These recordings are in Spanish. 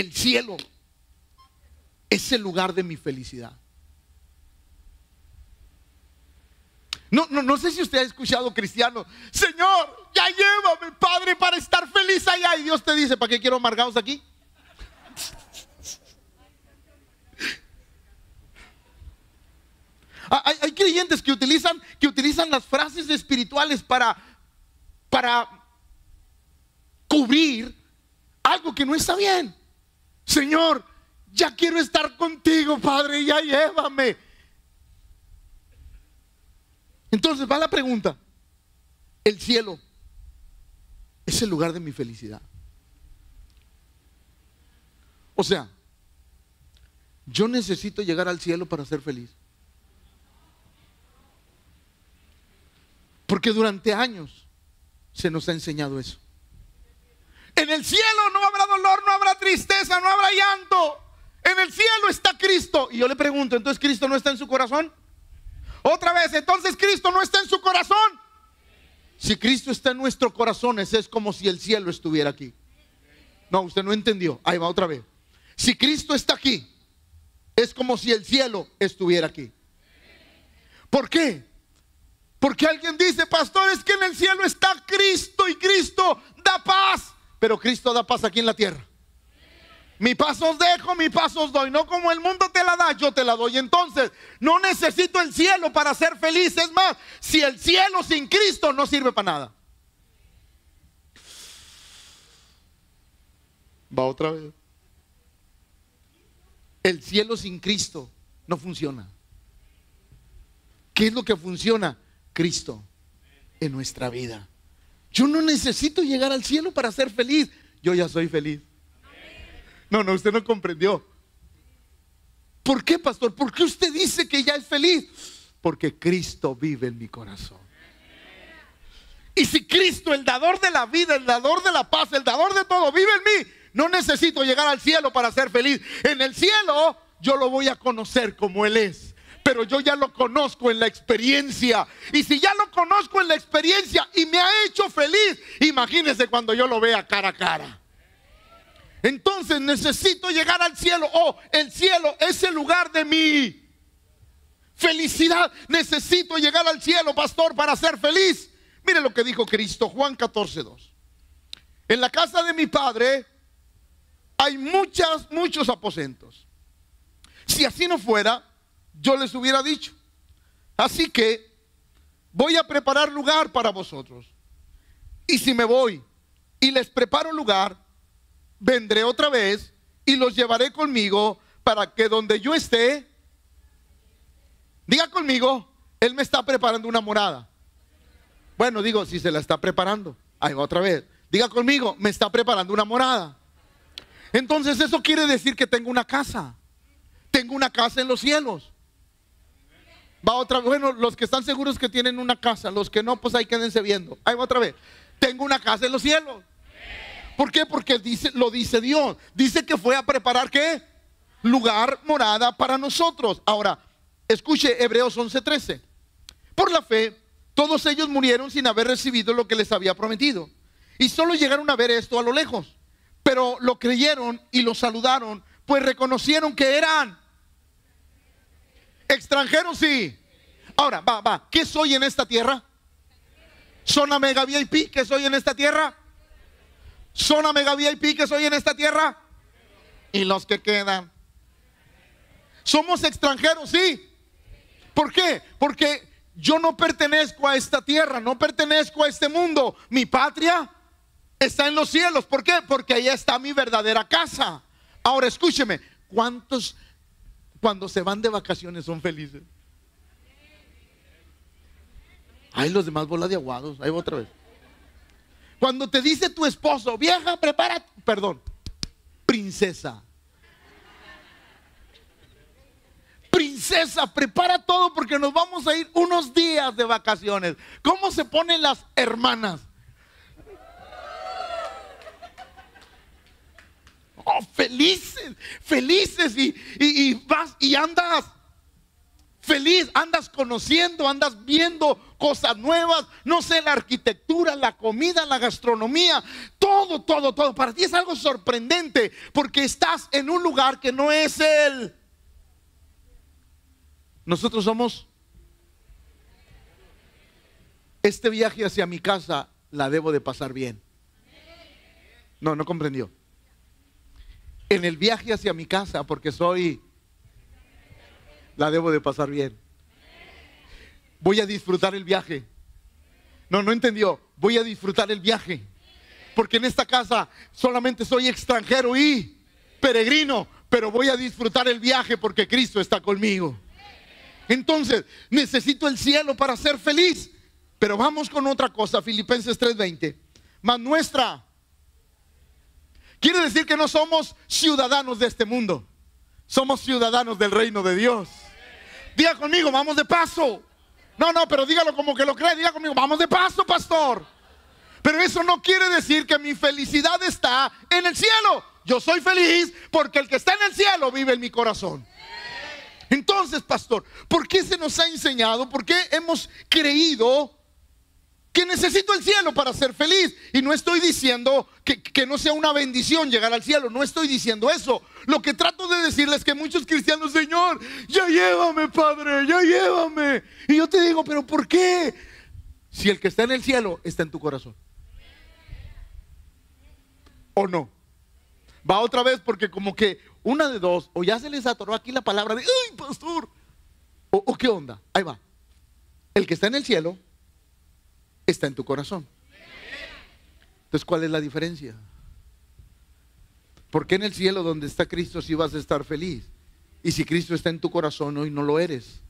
el cielo es el lugar de mi felicidad. No, no, no sé si usted ha escuchado cristiano, Señor, ya llévame, Padre, para estar feliz allá. Y Dios te dice, ¿para qué quiero amargados aquí? Ah, hay, hay, creyentes que utilizan, que utilizan las frases espirituales para, para cubrir algo que no está bien. Señor, ya quiero estar contigo, Padre, ya llévame. Entonces va la pregunta, el cielo es el lugar de mi felicidad. O sea, yo necesito llegar al cielo para ser feliz. Porque durante años se nos ha enseñado eso. En el cielo no habrá dolor, no habrá tristeza, no habrá llanto. En el cielo está Cristo. Y yo le pregunto, ¿entonces Cristo no está en su corazón? Otra vez, entonces Cristo no está en su corazón. Si Cristo está en nuestro corazón, es como si el cielo estuviera aquí. No, usted no entendió. Ahí va otra vez. Si Cristo está aquí, es como si el cielo estuviera aquí. ¿Por qué? Porque alguien dice, pastor, es que en el cielo está Cristo y Cristo da paz. Pero Cristo da paz aquí en la tierra. Mi paso os dejo, mi paso os doy. No como el mundo te la da, yo te la doy. Entonces, no necesito el cielo para ser feliz. Es más, si el cielo sin Cristo no sirve para nada. Va otra vez. El cielo sin Cristo no funciona. ¿Qué es lo que funciona? Cristo en nuestra vida. Yo no necesito llegar al cielo para ser feliz. Yo ya soy feliz. No, no, usted no comprendió. ¿Por qué, pastor? ¿Por qué usted dice que ya es feliz? Porque Cristo vive en mi corazón. Y si Cristo, el dador de la vida, el dador de la paz, el dador de todo, vive en mí, no necesito llegar al cielo para ser feliz. En el cielo yo lo voy a conocer como Él es. Pero yo ya lo conozco en la experiencia. Y si ya lo conozco en la experiencia y me ha hecho feliz, imagínese cuando yo lo vea cara a cara. Entonces necesito llegar al cielo. Oh, el cielo es el lugar de mi felicidad. Necesito llegar al cielo, pastor, para ser feliz. Mire lo que dijo Cristo, Juan 14, 2. En la casa de mi padre hay muchas, muchos aposentos. Si así no fuera, yo les hubiera dicho. Así que voy a preparar lugar para vosotros. Y si me voy y les preparo lugar, vendré otra vez y los llevaré conmigo para que donde yo esté, diga conmigo, Él me está preparando una morada. Bueno, digo, si se la está preparando, ahí va otra vez. Diga conmigo, me está preparando una morada. Entonces eso quiere decir que tengo una casa. Tengo una casa en los cielos. Va otra vez. Bueno, los que están seguros que tienen una casa, los que no, pues ahí quédense viendo. Ahí va otra vez. Tengo una casa en los cielos. ¿Por qué? Porque dice, lo dice Dios. Dice que fue a preparar qué? Lugar, morada para nosotros. Ahora, escuche Hebreos 11:13. Por la fe, todos ellos murieron sin haber recibido lo que les había prometido. Y solo llegaron a ver esto a lo lejos. Pero lo creyeron y lo saludaron, pues reconocieron que eran extranjeros, sí. Ahora, va, va. ¿Qué soy en esta tierra? Zona mega VIP, ¿qué soy en esta tierra? Zona mega VIP que soy en esta tierra. Y los que quedan. Somos extranjeros, sí. ¿Por qué? Porque yo no pertenezco a esta tierra, no pertenezco a este mundo. Mi patria está en los cielos. ¿Por qué? Porque ahí está mi verdadera casa. Ahora escúcheme, ¿cuántos cuando se van de vacaciones son felices? Ay, los demás bola de aguados. Ahí va otra vez. Cuando te dice tu esposo, vieja, prepara, perdón, princesa. Princesa, prepara todo porque nos vamos a ir unos días de vacaciones. ¿Cómo se ponen las hermanas? Oh, felices, felices y, y vas y andas feliz, andas conociendo, andas viendo cosas nuevas, no sé, la arquitectura, la comida, la gastronomía, todo, todo, todo. Para ti es algo sorprendente porque estás en un lugar que no es el... Nosotros somos... Este viaje hacia mi casa la debo de pasar bien. No, no comprendió. En el viaje hacia mi casa, porque soy la debo de pasar bien. Voy a disfrutar el viaje. No, no entendió. Voy a disfrutar el viaje. Porque en esta casa solamente soy extranjero y peregrino, pero voy a disfrutar el viaje porque Cristo está conmigo. Entonces, necesito el cielo para ser feliz. Pero vamos con otra cosa, Filipenses 3:20. Más nuestra. Quiere decir que no somos ciudadanos de este mundo. Somos ciudadanos del reino de Dios. Diga conmigo, vamos de paso. No, no, pero dígalo como que lo cree. Diga conmigo, vamos de paso, pastor. Pero eso no quiere decir que mi felicidad está en el cielo. Yo soy feliz porque el que está en el cielo vive en mi corazón. Entonces, pastor, ¿por qué se nos ha enseñado? ¿Por qué hemos creído que necesito el cielo para ser feliz. Y no estoy diciendo que, no sea una bendición llegar al cielo, no estoy diciendo eso. Lo que trato de decirles es que muchos cristianos, Señor, ya llévame, Padre, ya llévame. Y yo te digo, pero ¿por qué? Si el que está en el cielo está en tu corazón. ¿O no? Va otra vez porque como que una de dos, o ya se les atoró aquí la palabra de, ¡ay, pastor! O qué onda, ahí va. El que está en el cielo está en tu corazón. Entonces, ¿cuál es la diferencia? ¿Por qué en el cielo donde está Cristo si vas a estar feliz? Y si Cristo está en tu corazón hoy no lo eres.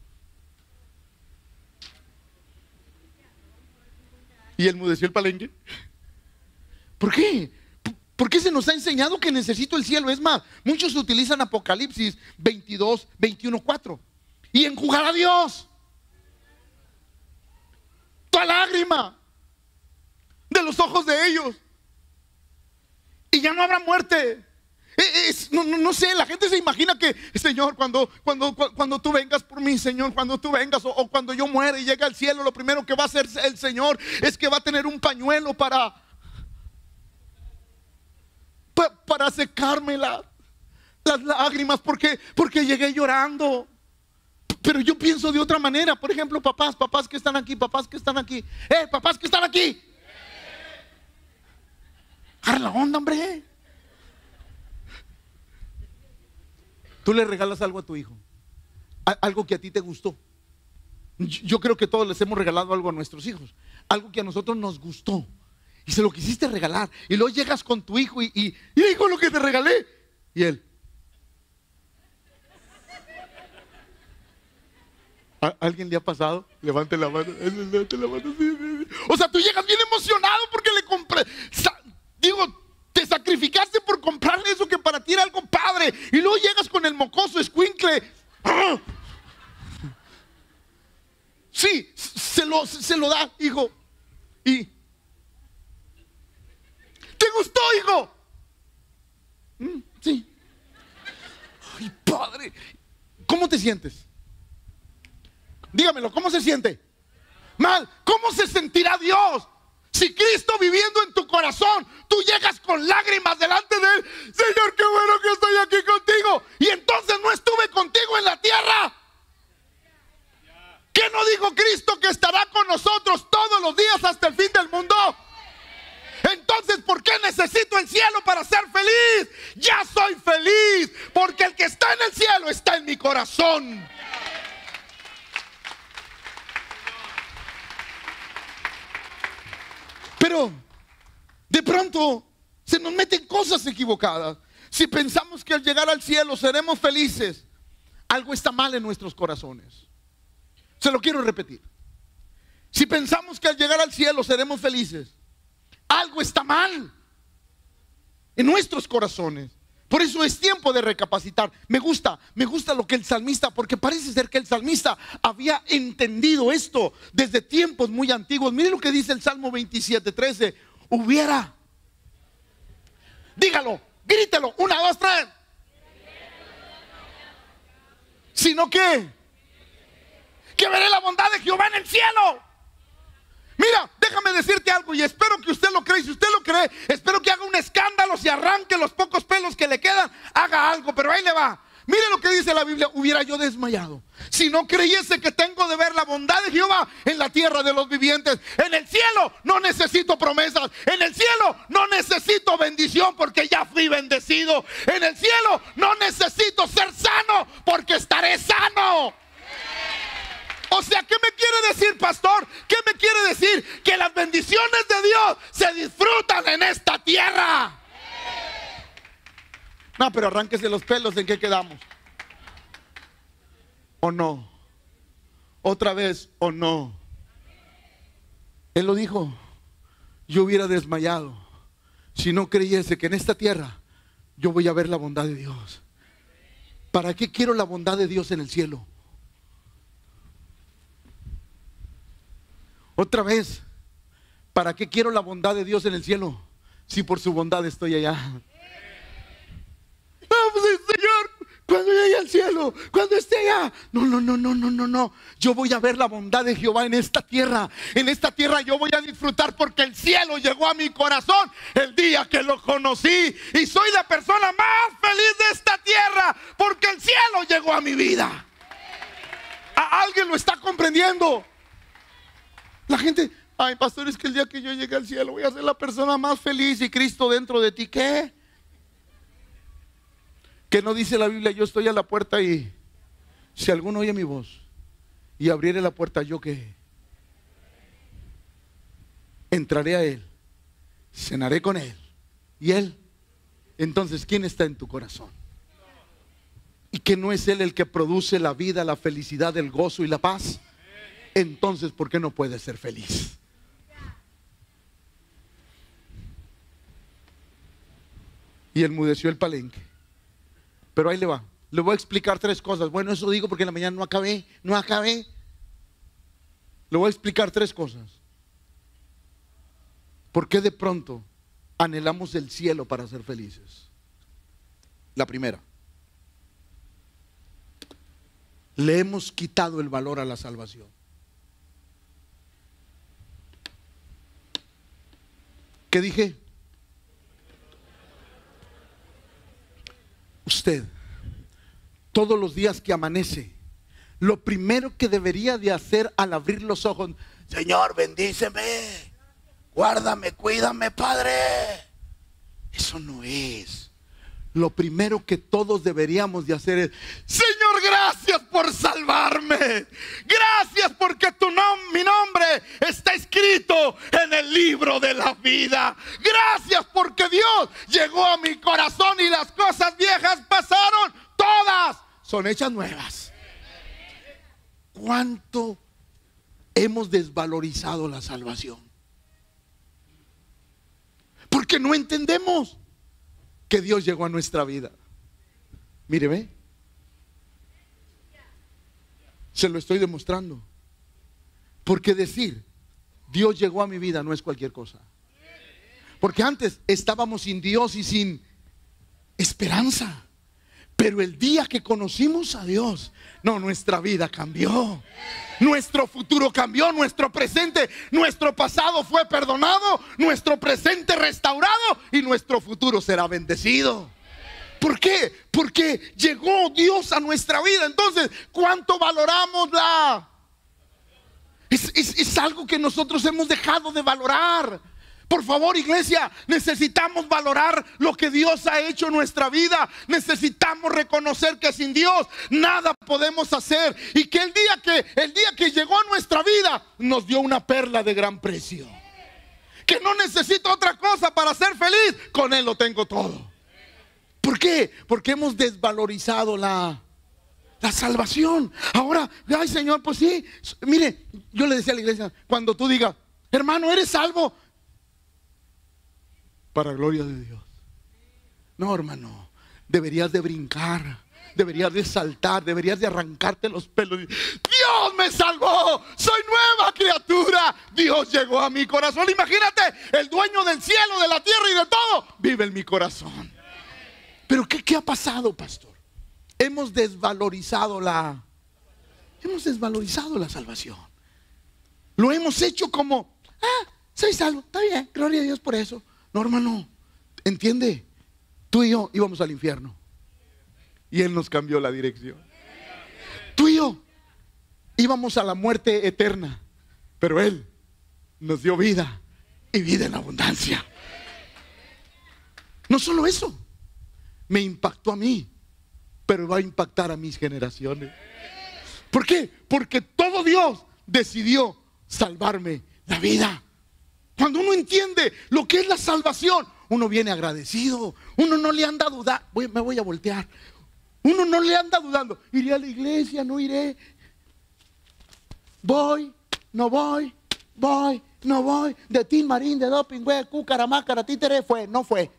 ¿Y el mudeció el palenque? ¿Por qué? ¿Por qué se nos ha enseñado que necesito el cielo? Es más, muchos utilizan Apocalipsis 22, 21, 4. Y enjugar a Dios lágrima de los ojos de ellos. Y ya no habrá muerte. E, no, sé, la gente se imagina que, Señor, cuando, cuando, cuando tú vengas por mí, Señor, cuando tú vengas o, cuando yo muera y llegue al cielo, lo primero que va a hacer el Señor es que va a tener un pañuelo para, para, secarme las lágrimas porque, porque llegué llorando. Pero yo pienso de otra manera. Por ejemplo, papás, papás que están aquí, papás que están aquí. ¡Eh, papás que están aquí! Agarra la onda, hombre. Tú le regalas algo a tu hijo. Algo que a ti te gustó. Yo creo que todos les hemos regalado algo a nuestros hijos. Algo que a nosotros nos gustó. Y se lo quisiste regalar. Y luego llegas con tu hijo y, y, y hijo lo que te regalé. Y él, ¿Alguien le ha pasado? Levante la mano. Levante la mano. O sea, tú llegas bien emocionado porque le compré. Digo, te sacrificaste por comprarle eso que para ti era algo padre. Y luego llegas con el mocoso escuincle. Sí, se lo, se lo da, hijo. Y. ¿Te gustó, hijo? Mm, sí. Ay, padre. ¿Cómo te sientes? Dígamelo, ¿cómo se siente? Mal. ¿Cómo se sentirá Dios? Si Cristo viviendo en tu corazón, tú llegas con lágrimas delante de Él. Señor, qué bueno que estoy aquí contigo. Y entonces no estuve contigo en la tierra. ¿Qué no dijo Cristo que estará con nosotros todos los días hasta el fin del mundo? Entonces, ¿por qué necesito el cielo para ser feliz? Ya soy feliz, porque el que está en el cielo está en mi corazón. Pero de pronto se nos meten cosas equivocadas. Si pensamos que al llegar al cielo seremos felices, algo está mal en nuestros corazones. Se lo quiero repetir. Si pensamos que al llegar al cielo seremos felices, algo está mal en nuestros corazones. Por eso es tiempo de recapacitar. Me gusta, me gusta lo que el salmista, porque parece ser que el salmista había entendido esto desde tiempos muy antiguos. Mire lo que dice el Salmo 27, 13. Hubiera. Dígalo, grítelo, una, dos, tres. Sino que que veré la bondad de Jehová en el cielo. Mira, déjame decirte algo y espero que usted lo cree. Si usted lo cree, espero que haga un escándalo, si arranque los pocos pelos que le quedan, haga algo, pero ahí le va. Mire lo que dice la Biblia, hubiera yo desmayado. Si no creyese que tengo de ver la bondad de Jehová en la tierra de los vivientes. En el cielo no necesito promesas. En el cielo no necesito bendición porque ya fui bendecido. En el cielo no necesito ser sano porque estaré sano. O sea, ¿qué me quiere decir, pastor? ¿Qué me quiere decir? Que las bendiciones de Dios se disfrutan en esta tierra. No, pero arránquese los pelos, ¿en qué quedamos? ¿O no? Otra vez, ¿o no? Él lo dijo, yo hubiera desmayado si no creyese que en esta tierra yo voy a ver la bondad de Dios. ¿Para qué quiero la bondad de Dios en el cielo? Otra vez, ¿para qué quiero la bondad de Dios en el cielo si por su bondad estoy allá? Vamos, Señor, cuando llegue al cielo, cuando esté allá. No, no, no, no, no, no, no. Yo voy a ver la bondad de Jehová en esta tierra. En esta tierra yo voy a disfrutar porque el cielo llegó a mi corazón el día que lo conocí. Y soy la persona más feliz de esta tierra porque el cielo llegó a mi vida. ¿A alguien lo está comprendiendo? La gente, ay, pastor, es que el día que yo llegue al cielo voy a ser la persona más feliz y Cristo dentro de ti. ¿Qué? Que no dice la Biblia, yo estoy a la puerta y si alguno oye mi voz y abriere la puerta, yo qué? Entraré a él, cenaré con él y él. Entonces, ¿quién está en tu corazón? Y que no es él el que produce la vida, la felicidad, el gozo y la paz entonces ¿por qué no puede ser feliz? Y enmudeció el palenque. Pero ahí le va. Le voy a explicar tres cosas. Bueno, eso digo porque en la mañana no acabé, no acabé. Le voy a explicar tres cosas. ¿Por qué de pronto anhelamos el cielo para ser felices? La primera. Le hemos quitado el valor a la salvación. ¿Qué dije? Usted, todos los días que amanece, lo primero que debería de hacer al abrir los ojos, Señor, bendíceme, guárdame, cuídame, Padre. Eso no es lo primero que todos deberíamos de hacer es, Señor, gracias por salvarme. Gracias porque tu mi nombre está escrito en el libro de la vida. Gracias porque Dios llegó a mi corazón y las cosas viejas pasaron. Todas son hechas nuevas. ¿Cuánto hemos desvalorizado la salvación? Porque no entendemos que Dios llegó a nuestra vida. Mire, ve. Se lo estoy demostrando. Porque decir, Dios llegó a mi vida no es cualquier cosa. Porque antes estábamos sin Dios y sin esperanza. Pero el día que conocimos a Dios, no, nuestra vida cambió. Nuestro futuro cambió, nuestro presente, nuestro pasado fue perdonado, nuestro presente restaurado y nuestro futuro será bendecido. ¿Por qué? Porque llegó Dios a nuestra vida. Entonces, ¿cuánto valoramos la... Es, es algo que nosotros hemos dejado de valorar. Por favor, iglesia, necesitamos valorar lo que Dios ha hecho en nuestra vida. Necesitamos reconocer que sin Dios nada podemos hacer y que el día que el día que llegó a nuestra vida nos dio una perla de gran precio. Que no necesito otra cosa para ser feliz, con él lo tengo todo. ¿Por qué? Porque hemos desvalorizado la la salvación. Ahora, ay Señor, pues sí, mire, yo le decía a la iglesia, cuando tú digas, hermano, eres salvo, para gloria de Dios. No, hermano, deberías de brincar, deberías de saltar, deberías de arrancarte los pelos. Dios me salvó, soy nueva criatura. Dios llegó a mi corazón. Imagínate, el dueño del cielo, de la tierra y de todo, vive en mi corazón. Pero ¿qué, qué ha pasado, pastor? Hemos desvalorizado la, hemos desvalorizado la salvación. Lo hemos hecho como, ah, soy salvo, está bien, gloria a Dios por eso. No, hermano, entiende, tú y yo íbamos al infierno. Y Él nos cambió la dirección. Tú y yo íbamos a la muerte eterna, pero Él nos dio vida y vida en abundancia. No solo eso, me impactó a mí, pero va a impactar a mis generaciones. ¿Por qué? Porque todo Dios decidió salvarme la vida. Cuando uno entiende lo que es la salvación, uno viene agradecido. Uno no le anda dudando. me voy a voltear. Uno no le anda dudando. Iré a la iglesia, no iré. Voy, no voy, voy, no voy. De Tim Marín, de Doping, güey, cúcara, mácara, títere, fue, no fue.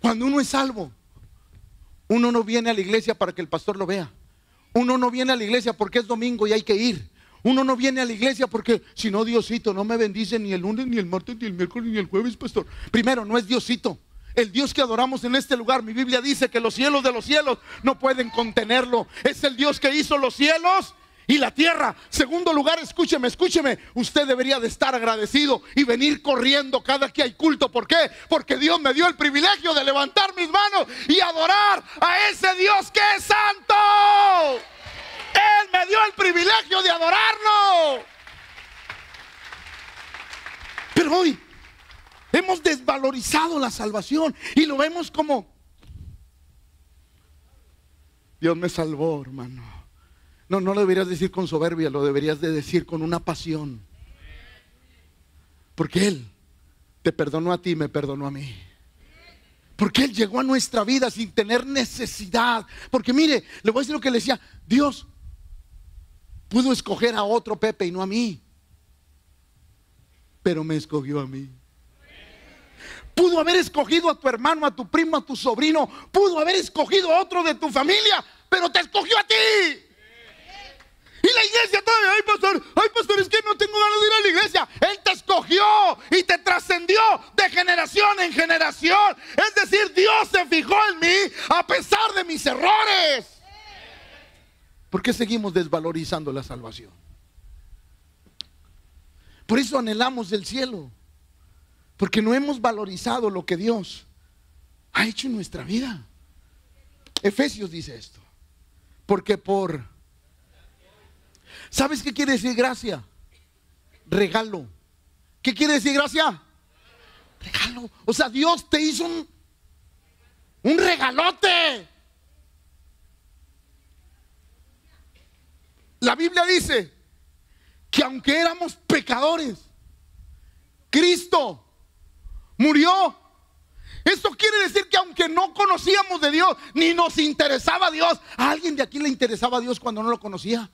Cuando uno es salvo, uno no viene a la iglesia para que el pastor lo vea. Uno no viene a la iglesia porque es domingo y hay que ir. Uno no viene a la iglesia porque si no Diosito no me bendice ni el lunes, ni el martes, ni el miércoles, ni el jueves, pastor. Primero, no es Diosito. El Dios que adoramos en este lugar, mi Biblia dice que los cielos de los cielos no pueden contenerlo. Es el Dios que hizo los cielos y la tierra. Segundo lugar, escúcheme, escúcheme. Usted debería de estar agradecido y venir corriendo cada que hay culto. ¿Por qué? Porque Dios me dio el privilegio de levantar mis manos y adorar a ese Dios que es santo. Él me dio el privilegio de adorarlo. Pero hoy hemos desvalorizado la salvación y lo vemos como Dios me salvó, hermano. No, no lo deberías decir con soberbia, lo deberías de decir con una pasión. Porque Él te perdonó a ti, me perdonó a mí. Porque Él llegó a nuestra vida sin tener necesidad. Porque mire, le voy a decir lo que le decía, Dios Pudo escoger a otro Pepe y no a mí. Pero me escogió a mí. Pudo haber escogido a tu hermano, a tu primo, a tu sobrino. Pudo haber escogido a otro de tu familia. Pero te escogió a ti. Y la iglesia todavía, ay pastor, ay pastor, es que no tengo ganas de ir a la iglesia. Él te escogió y te trascendió de generación en generación. Es decir, Dios se fijó en mí a pesar de mis errores. ¿Por qué seguimos desvalorizando la salvación? Por eso anhelamos el cielo. Porque no hemos valorizado lo que Dios ha hecho en nuestra vida. Efesios dice esto. Porque por... ¿Sabes qué quiere decir gracia? Regalo. ¿Qué quiere decir gracia? Regalo. O sea, Dios te hizo un, un regalote. La Biblia dice que aunque éramos pecadores, Cristo murió. Esto quiere decir que aunque no conocíamos de Dios, ni nos interesaba Dios, ¿a alguien de aquí le interesaba a Dios cuando no lo conocía?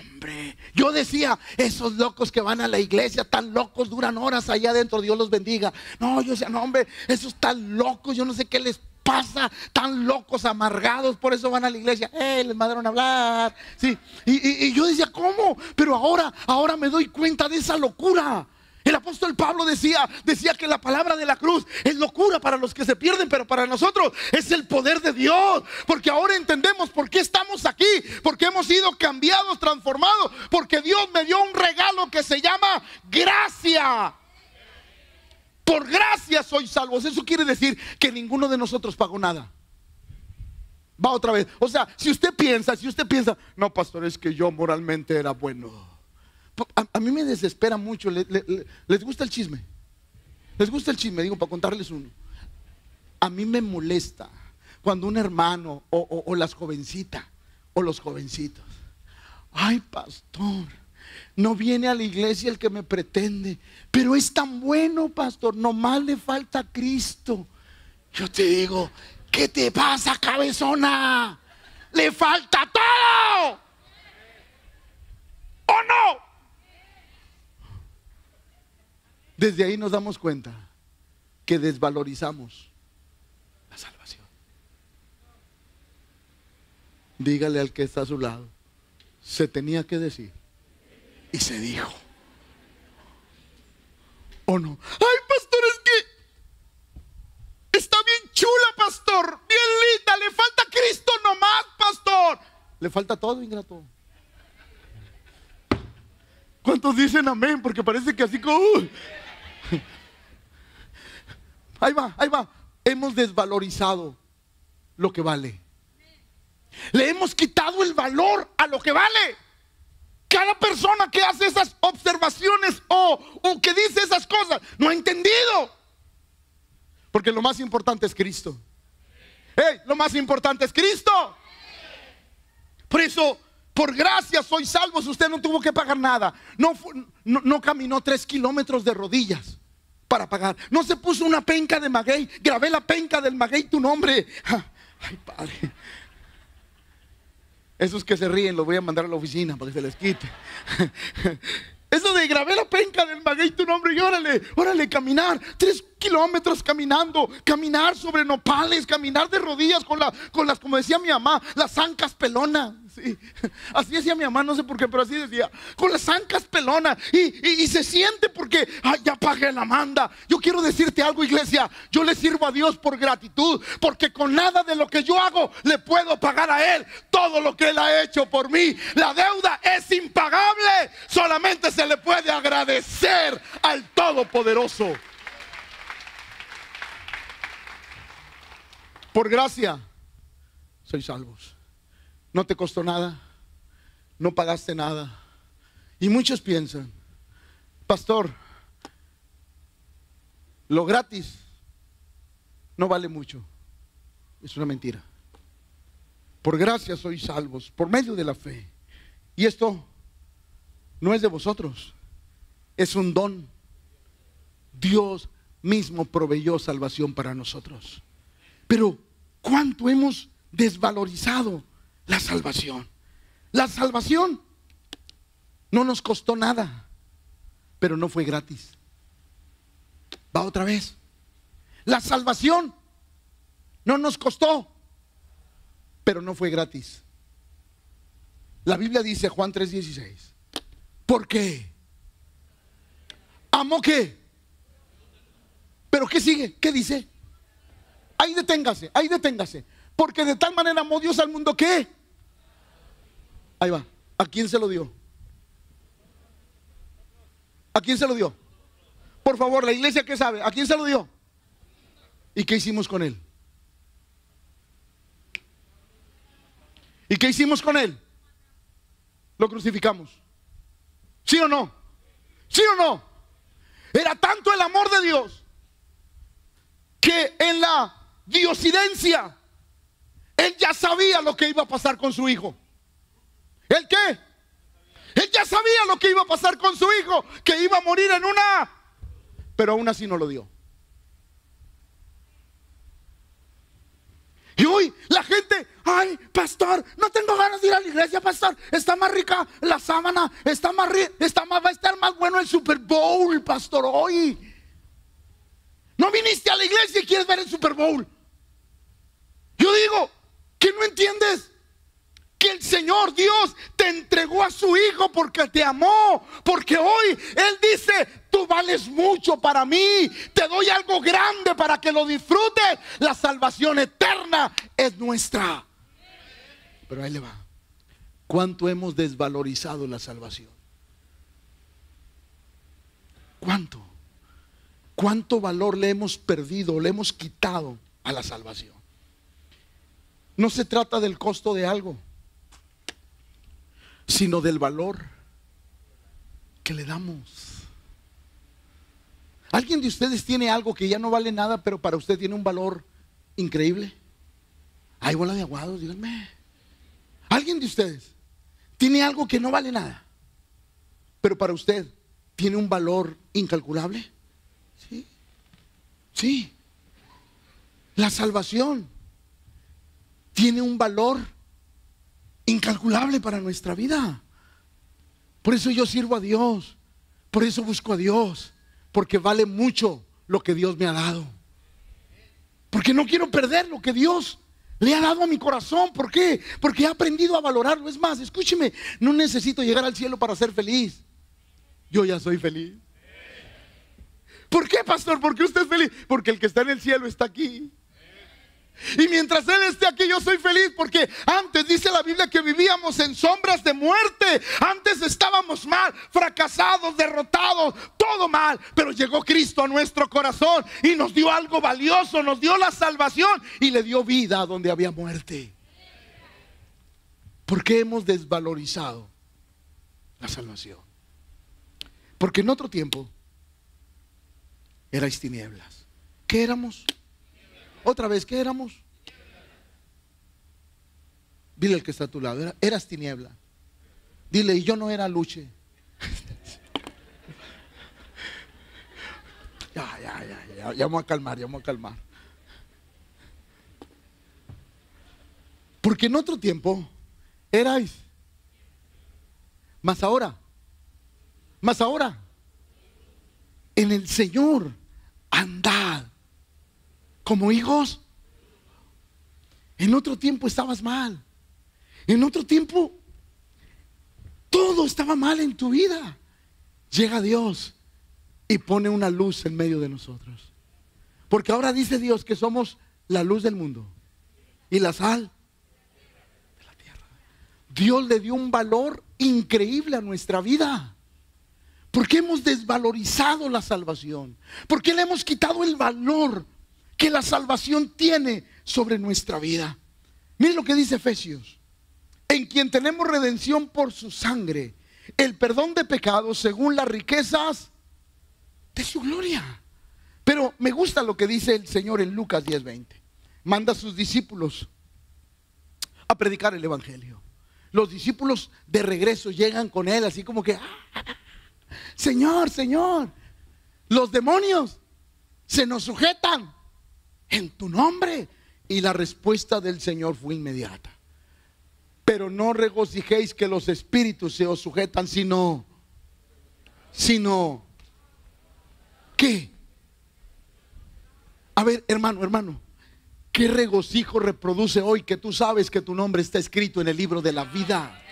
Hombre, yo decía, esos locos que van a la iglesia, tan locos, duran horas allá adentro, Dios los bendiga. No, yo decía, no, hombre, esos tan locos, yo no sé qué les pasa? Tan locos, amargados, por eso van a la iglesia. Eh, les mandaron a hablar. Sí. Y, y, yo decía, ¿cómo? Pero ahora, ahora me doy cuenta de esa locura. El apóstol Pablo decía, decía que la palabra de la cruz es locura para los que se pierden, pero para nosotros es el poder de Dios. Porque ahora entendemos por qué estamos aquí, porque hemos sido cambiados, transformados, porque Dios me dio un regalo que se llama gracia. Por gracia soy salvos. Eso quiere decir que ninguno de nosotros pagó nada. Va otra vez. O sea, si usted piensa, si usted piensa, no, pastor, es que yo moralmente era bueno. A, mí me desespera mucho. ¿Les gusta el chisme? ¿Les gusta el chisme? Digo, para contarles uno. A mí me molesta cuando un hermano o, o las jovencitas o los jovencitos, ay, pastor no viene a la iglesia el que me pretende, pero es tan bueno, pastor, nomás le falta Cristo. Yo te digo, ¿qué te pasa, cabezona? Le falta todo. ¿O no? Desde ahí nos damos cuenta que desvalorizamos la salvación. Dígale al que está a su lado, se tenía que decir. Y se dijo. ¿O no? Ay, pastor, es que está bien chula, pastor. Bien linda. Le falta Cristo más, pastor. Le falta todo, ingrato. ¿Cuántos dicen amén? Porque parece que así como... Ahí va, ahí va. Hemos desvalorizado lo que vale. Le hemos quitado el valor a lo que vale. Cada persona que hace esas observaciones o, o que dice esas cosas no ha entendido. Porque lo más importante es Cristo. Lo más importante es Cristo. Por eso, por gracia soy salvo. Usted no tuvo que pagar nada. No, no, no caminó tres kilómetros de rodillas para pagar. No se puso una penca de maguey. Grabé la penca del maguey tu nombre. Ay, padre. Esos que se ríen los voy a mandar a la oficina para que se les quite. Eso de grabé la penca del maguey tu nombre y órale, órale, caminar. Tres kilómetros caminando, caminar sobre nopales, caminar de rodillas con, la, con las, como decía mi mamá, las ancas pelonas. Sí. Así decía mi mamá, no sé por qué, pero así decía, con las ancas pelonas. Y, se siente porque, ay, ya pagué la manda. Yo quiero decirte algo, iglesia. Yo le sirvo a Dios por gratitud, porque con nada de lo que yo hago le puedo pagar a Él todo lo que Él ha hecho por mí. La deuda es impagable. Solamente se le puede agradecer al Todopoderoso. Por gracia, soy salvos. No te costó nada, no pagaste nada. Y muchos piensan, pastor, lo gratis no vale mucho. Es una mentira. Por gracia sois salvos, por medio de la fe. Y esto no es de vosotros, es un don. Dios mismo proveyó salvación para nosotros. Pero ¿cuánto hemos desvalorizado la salvación? La salvación no nos costó nada, pero no fue gratis. Va otra vez. La salvación no nos costó, pero no fue gratis. La Biblia dice, Juan 3:16, ¿por qué? ¿Amó qué? ¿Pero qué sigue? ¿Qué dice? Ahí deténgase, ahí deténgase. Porque de tal manera amó Dios al mundo que... Ahí va. ¿A quién se lo dio? ¿A quién se lo dio? Por favor, la iglesia que sabe, ¿a quién se lo dio? ¿Y qué hicimos con él? ¿Y qué hicimos con él? Lo crucificamos. ¿Sí o no? ¿Sí o no? Era tanto el amor de Dios que en la diosidencia él ya sabía lo que iba a pasar con su hijo. ¿El qué? Él ya sabía lo que iba a pasar con su hijo, que iba a morir en una... Pero aún así no lo dio. Y hoy la gente, ay, pastor, no tengo ganas de ir a la iglesia, pastor. Está más rica la sábana, está más rica, está más, va a estar más bueno el Super Bowl, pastor, hoy. No viniste a la iglesia y quieres ver el Super Bowl. Yo digo, que no entiendes? Que el Señor Dios te entregó a su Hijo porque te amó. Porque hoy Él dice, tú vales mucho para mí. Te doy algo grande para que lo disfrutes. La salvación eterna es nuestra. Pero ahí le va. ¿Cuánto hemos desvalorizado la salvación? ¿Cuánto? ¿Cuánto valor le hemos perdido, le hemos quitado a la salvación? No se trata del costo de algo, sino del valor que le damos. ¿Alguien de ustedes tiene algo que ya no vale nada, pero para usted tiene un valor increíble? Hay bola de aguados, díganme. ¿Alguien de ustedes tiene algo que no vale nada, pero para usted tiene un valor incalculable? Sí. Sí. La salvación tiene un valor incalculable para nuestra vida. Por eso yo sirvo a Dios. Por eso busco a Dios. Porque vale mucho lo que Dios me ha dado. Porque no quiero perder lo que Dios le ha dado a mi corazón. ¿Por qué? Porque he aprendido a valorarlo. Es más, escúcheme, no necesito llegar al cielo para ser feliz. Yo ya soy feliz. ¿Por qué, pastor? ¿Por qué usted es feliz? Porque el que está en el cielo está aquí. Y mientras Él esté aquí, yo soy feliz porque antes dice la Biblia que vivíamos en sombras de muerte. Antes estábamos mal, fracasados, derrotados, todo mal. Pero llegó Cristo a nuestro corazón y nos dio algo valioso, nos dio la salvación y le dio vida donde había muerte. ¿Por qué hemos desvalorizado la salvación? Porque en otro tiempo erais tinieblas. ¿Qué éramos? Otra vez, ¿qué éramos? Dile al que está a tu lado, eras tiniebla. Dile, y yo no era luche. ya, ya, ya, ya, vamos a calmar, ya vamos a calmar. Porque en otro tiempo erais. Más ahora. Más ahora. En el Señor andad como hijos. En otro tiempo estabas mal. En otro tiempo todo estaba mal en tu vida. Llega Dios y pone una luz en medio de nosotros. Porque ahora dice Dios que somos la luz del mundo y la sal de la tierra. Dios le dio un valor increíble a nuestra vida. Porque hemos desvalorizado la salvación. Porque le hemos quitado el valor que la salvación tiene sobre nuestra vida. Miren lo que dice Efesios. En quien tenemos redención por su sangre, el perdón de pecados según las riquezas de su gloria. Pero me gusta lo que dice el Señor en Lucas 10:20. Manda a sus discípulos a predicar el Evangelio. Los discípulos de regreso llegan con él así como que, ah, Señor, Señor, los demonios se nos sujetan en tu nombre. Y la respuesta del Señor fue inmediata. Pero no regocijéis que los espíritus se os sujetan, sino, sino, ¿qué? A ver, hermano, hermano, ¿qué regocijo reproduce hoy que tú sabes que tu nombre está escrito en el libro de la vida?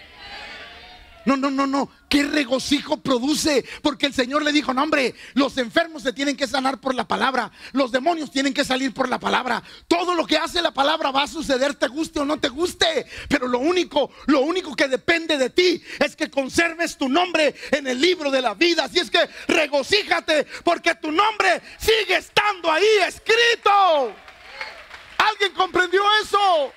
No, no, no, no. ¿Qué regocijo produce? Porque el Señor le dijo, no hombre, los enfermos se tienen que sanar por la palabra. Los demonios tienen que salir por la palabra. Todo lo que hace la palabra va a suceder, te guste o no te guste. Pero lo único, lo único que depende de ti es que conserves tu nombre en el libro de la vida. Así es que regocíjate porque tu nombre sigue estando ahí escrito. ¿Alguien comprendió eso?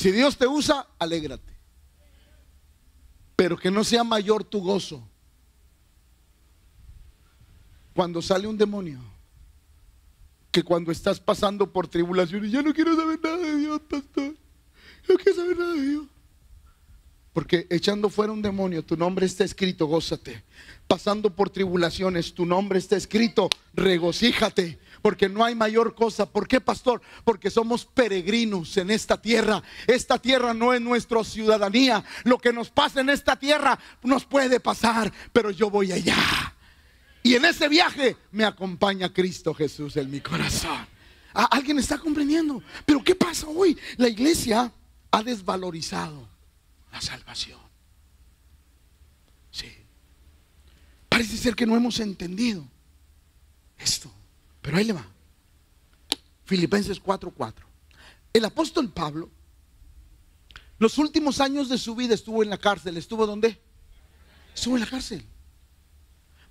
Si Dios te usa, alégrate. Pero que no sea mayor tu gozo cuando sale un demonio que cuando estás pasando por tribulaciones. Yo no quiero saber nada de Dios, pastor. No quiero saber nada de Dios. Porque echando fuera un demonio, tu nombre está escrito, gózate. Pasando por tribulaciones, tu nombre está escrito, regocíjate porque no hay mayor cosa. ¿Por qué, pastor? Porque somos peregrinos en esta tierra. Esta tierra no es nuestra ciudadanía. Lo que nos pasa en esta tierra nos puede pasar, pero yo voy allá. Y en ese viaje me acompaña Cristo Jesús en mi corazón. Ah, ¿Alguien está comprendiendo? Pero ¿qué pasa hoy? La iglesia ha desvalorizado la salvación. Sí. Parece ser que no hemos entendido esto. Pero ahí le va. Filipenses 4:4. El apóstol Pablo, los últimos años de su vida estuvo en la cárcel. ¿Estuvo dónde? Estuvo en la cárcel.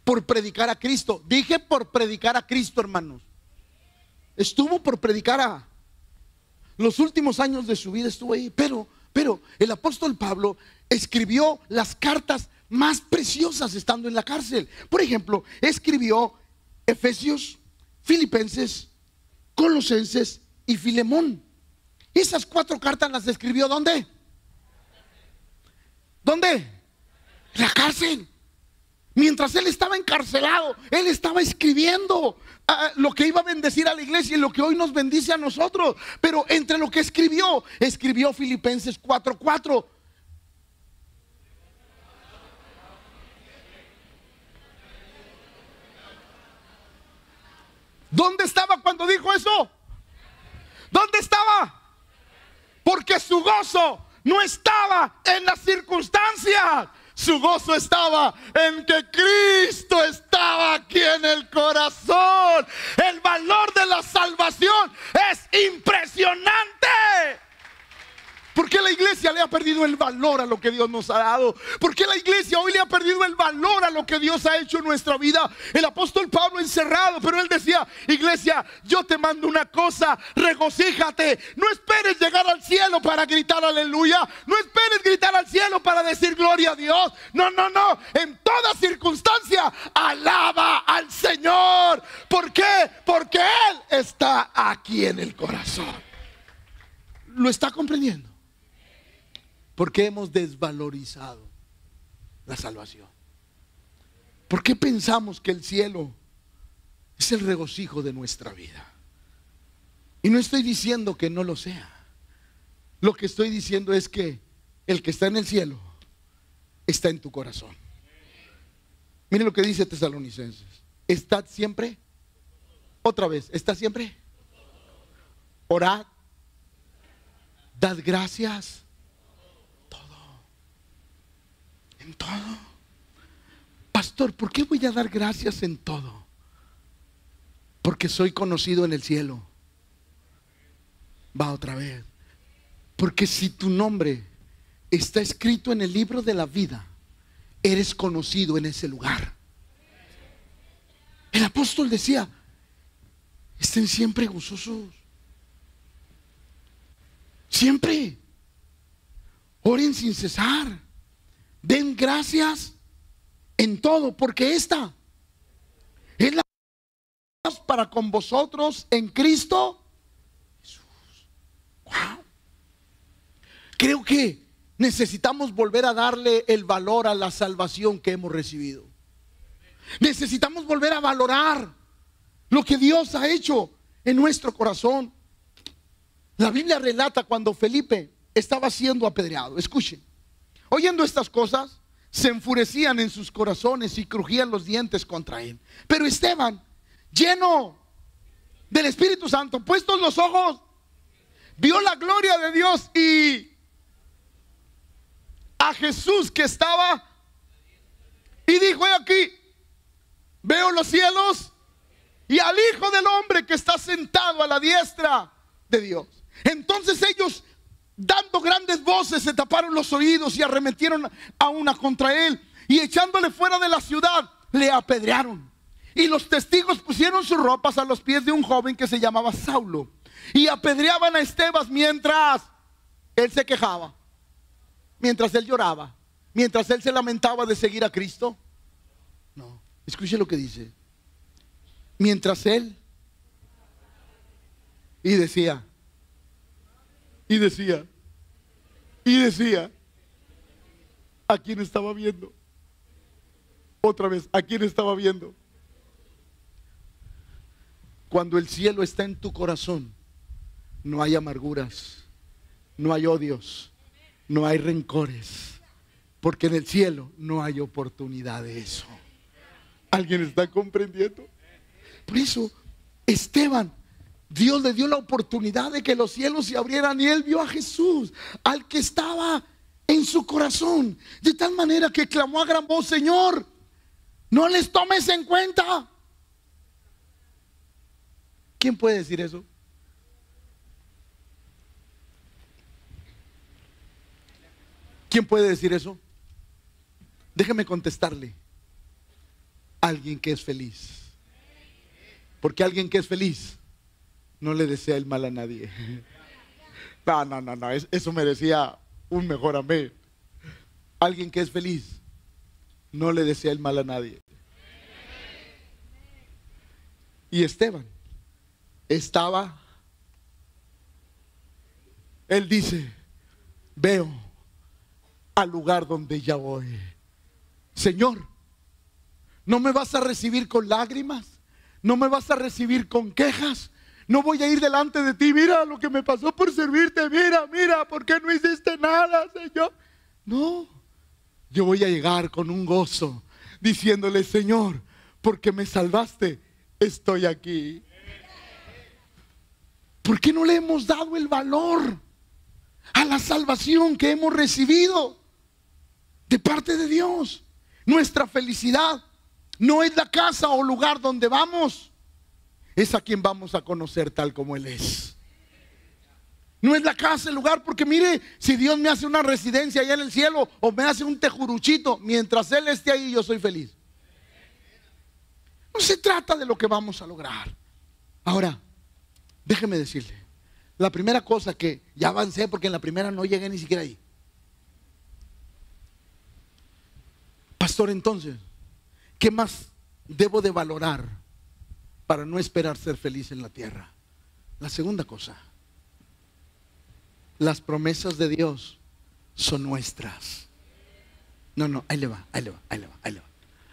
Por predicar a Cristo. Dije por predicar a Cristo, hermanos. Estuvo por predicar a... Los últimos años de su vida estuvo ahí. Pero, pero el apóstol Pablo escribió las cartas más preciosas estando en la cárcel. Por ejemplo, escribió Efesios, Filipenses, Colosenses y Filemón. Esas cuatro cartas las escribió ¿dónde? ¿Dónde? La cárcel. Mientras él estaba encarcelado, él estaba escribiendo ah, lo que iba a bendecir a la iglesia y lo que hoy nos bendice a nosotros. Pero entre lo que escribió, escribió Filipenses 4:4 ¿Dónde estaba cuando dijo eso? ¿Dónde estaba? Porque su gozo no estaba en las circunstancias. Su gozo estaba en que Cristo estaba aquí en el corazón. El valor de la salvación es impresionante. ¿Por qué la iglesia le ha perdido el valor a lo que Dios nos ha dado? ¿Por qué la iglesia hoy le ha perdido el valor a lo que Dios ha hecho en nuestra vida? El apóstol Pablo encerrado, pero él decía, iglesia, yo te mando una cosa, regocíjate. No esperes llegar al cielo para gritar aleluya. No esperes gritar al cielo para decir gloria a Dios. No, no, no. En toda circunstancia, alaba al Señor. ¿Por qué? Porque Él está aquí en el corazón. ¿Lo está comprendiendo? ¿Por qué hemos desvalorizado la salvación? ¿Por qué pensamos que el cielo es el regocijo de nuestra vida? Y no estoy diciendo que no lo sea. Lo que estoy diciendo es que el que está en el cielo está en tu corazón. Miren lo que dice Tesalonicenses. Estad siempre, otra vez, está siempre. Orad, dad gracias En todo. Pastor, ¿por qué voy a dar gracias en todo? Porque soy conocido en el cielo. Va otra vez. Porque si tu nombre está escrito en el libro de la vida, eres conocido en ese lugar. El apóstol decía, estén siempre gozosos. Siempre. Oren sin cesar. Den gracias en todo, porque esta es la para con vosotros en Cristo Jesús. Wow. Creo que necesitamos volver a darle el valor a la salvación que hemos recibido. Necesitamos volver a valorar lo que Dios ha hecho en nuestro corazón. La Biblia relata cuando Felipe estaba siendo apedreado. Escuchen. Oyendo estas cosas, se enfurecían en sus corazones y crujían los dientes contra él. Pero Esteban, lleno del Espíritu Santo, puestos los ojos, vio la gloria de Dios y a Jesús que estaba y dijo, he aquí, veo los cielos y al Hijo del Hombre que está sentado a la diestra de Dios. Entonces ellos dando grandes voces, se taparon los oídos y arremetieron a una contra él. Y echándole fuera de la ciudad, le apedrearon. Y los testigos pusieron sus ropas a los pies de un joven que se llamaba Saulo. Y apedreaban a Estebas mientras él se quejaba, mientras él lloraba, mientras él se lamentaba de seguir a Cristo. No, escuche lo que dice. Mientras él y decía, y decía, y decía, ¿a quién estaba viendo? Otra vez, ¿a quién estaba viendo? Cuando el cielo está en tu corazón, no hay amarguras, no hay odios, no hay rencores, porque en el cielo no hay oportunidad de eso. ¿Alguien está comprendiendo? Por eso, Esteban Dios le dio la oportunidad de que los cielos se abrieran y él vio a Jesús, al que estaba en su corazón, de tal manera que clamó a gran voz, Señor, no les tomes en cuenta. ¿Quién puede decir eso? ¿Quién puede decir eso? Déjeme contestarle. Alguien que es feliz. Porque alguien que es feliz no le desea el mal a nadie. No, no, no, no, eso merecía un mejor amén. Alguien que es feliz no le desea el mal a nadie. Y Esteban estaba, él dice, veo al lugar donde ya voy. Señor, no me vas a recibir con lágrimas, no me vas a recibir con quejas, no voy a ir delante de ti. Mira lo que me pasó por servirte. Mira, mira, ¿por qué no hiciste nada, Señor? No, yo voy a llegar con un gozo diciéndole, Señor, porque me salvaste, estoy aquí. ¿Por qué no le hemos dado el valor a la salvación que hemos recibido de parte de Dios? Nuestra felicidad no es la casa o lugar donde vamos es a quien vamos a conocer tal como Él es. No es la casa el lugar, porque mire, si Dios me hace una residencia allá en el cielo o me hace un tejuruchito, mientras Él esté ahí, yo soy feliz. No se trata de lo que vamos a lograr. Ahora, déjeme decirle, la primera cosa que ya avancé, porque en la primera no llegué ni siquiera ahí. Pastor, entonces, ¿qué más debo de valorar para no esperar ser feliz en la tierra? La segunda cosa, las promesas de Dios son nuestras. No, no, ahí le va, ahí le va, ahí le va, ahí le va.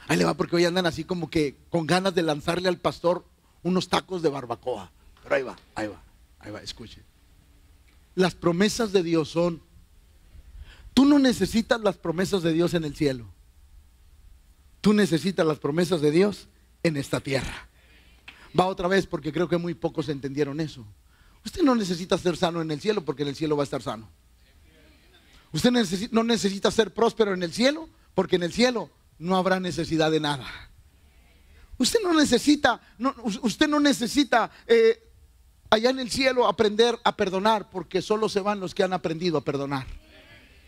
Ahí le va porque hoy andan así como que con ganas de lanzarle al pastor unos tacos de barbacoa. Pero ahí va, ahí va, ahí va, escuche. Las promesas de Dios son, tú no necesitas las promesas de Dios en el cielo. Tú necesitas las promesas de Dios en esta tierra. Va otra vez porque creo que muy pocos entendieron eso. Usted no necesita ser sano en el cielo porque en el cielo va a estar sano. Usted no necesita ser próspero en el cielo porque en el cielo no habrá necesidad de nada. Usted no necesita, usted no necesita eh, allá en el cielo aprender a perdonar porque solo se van los que han aprendido a perdonar.